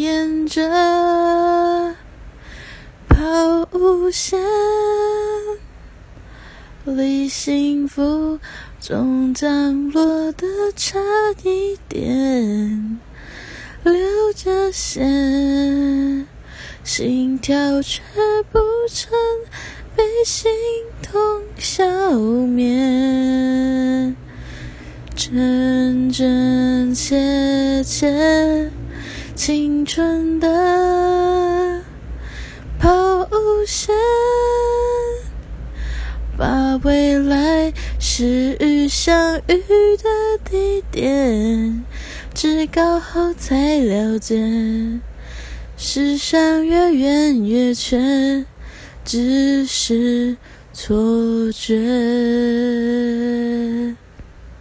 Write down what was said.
沿着抛物线，离幸福终降落的差一点，流着血，心跳却不曾被心痛消灭。真真切切，青春的抛物线，把未来始于相遇的地点至高后才了解，世上越远越缺，只是错觉。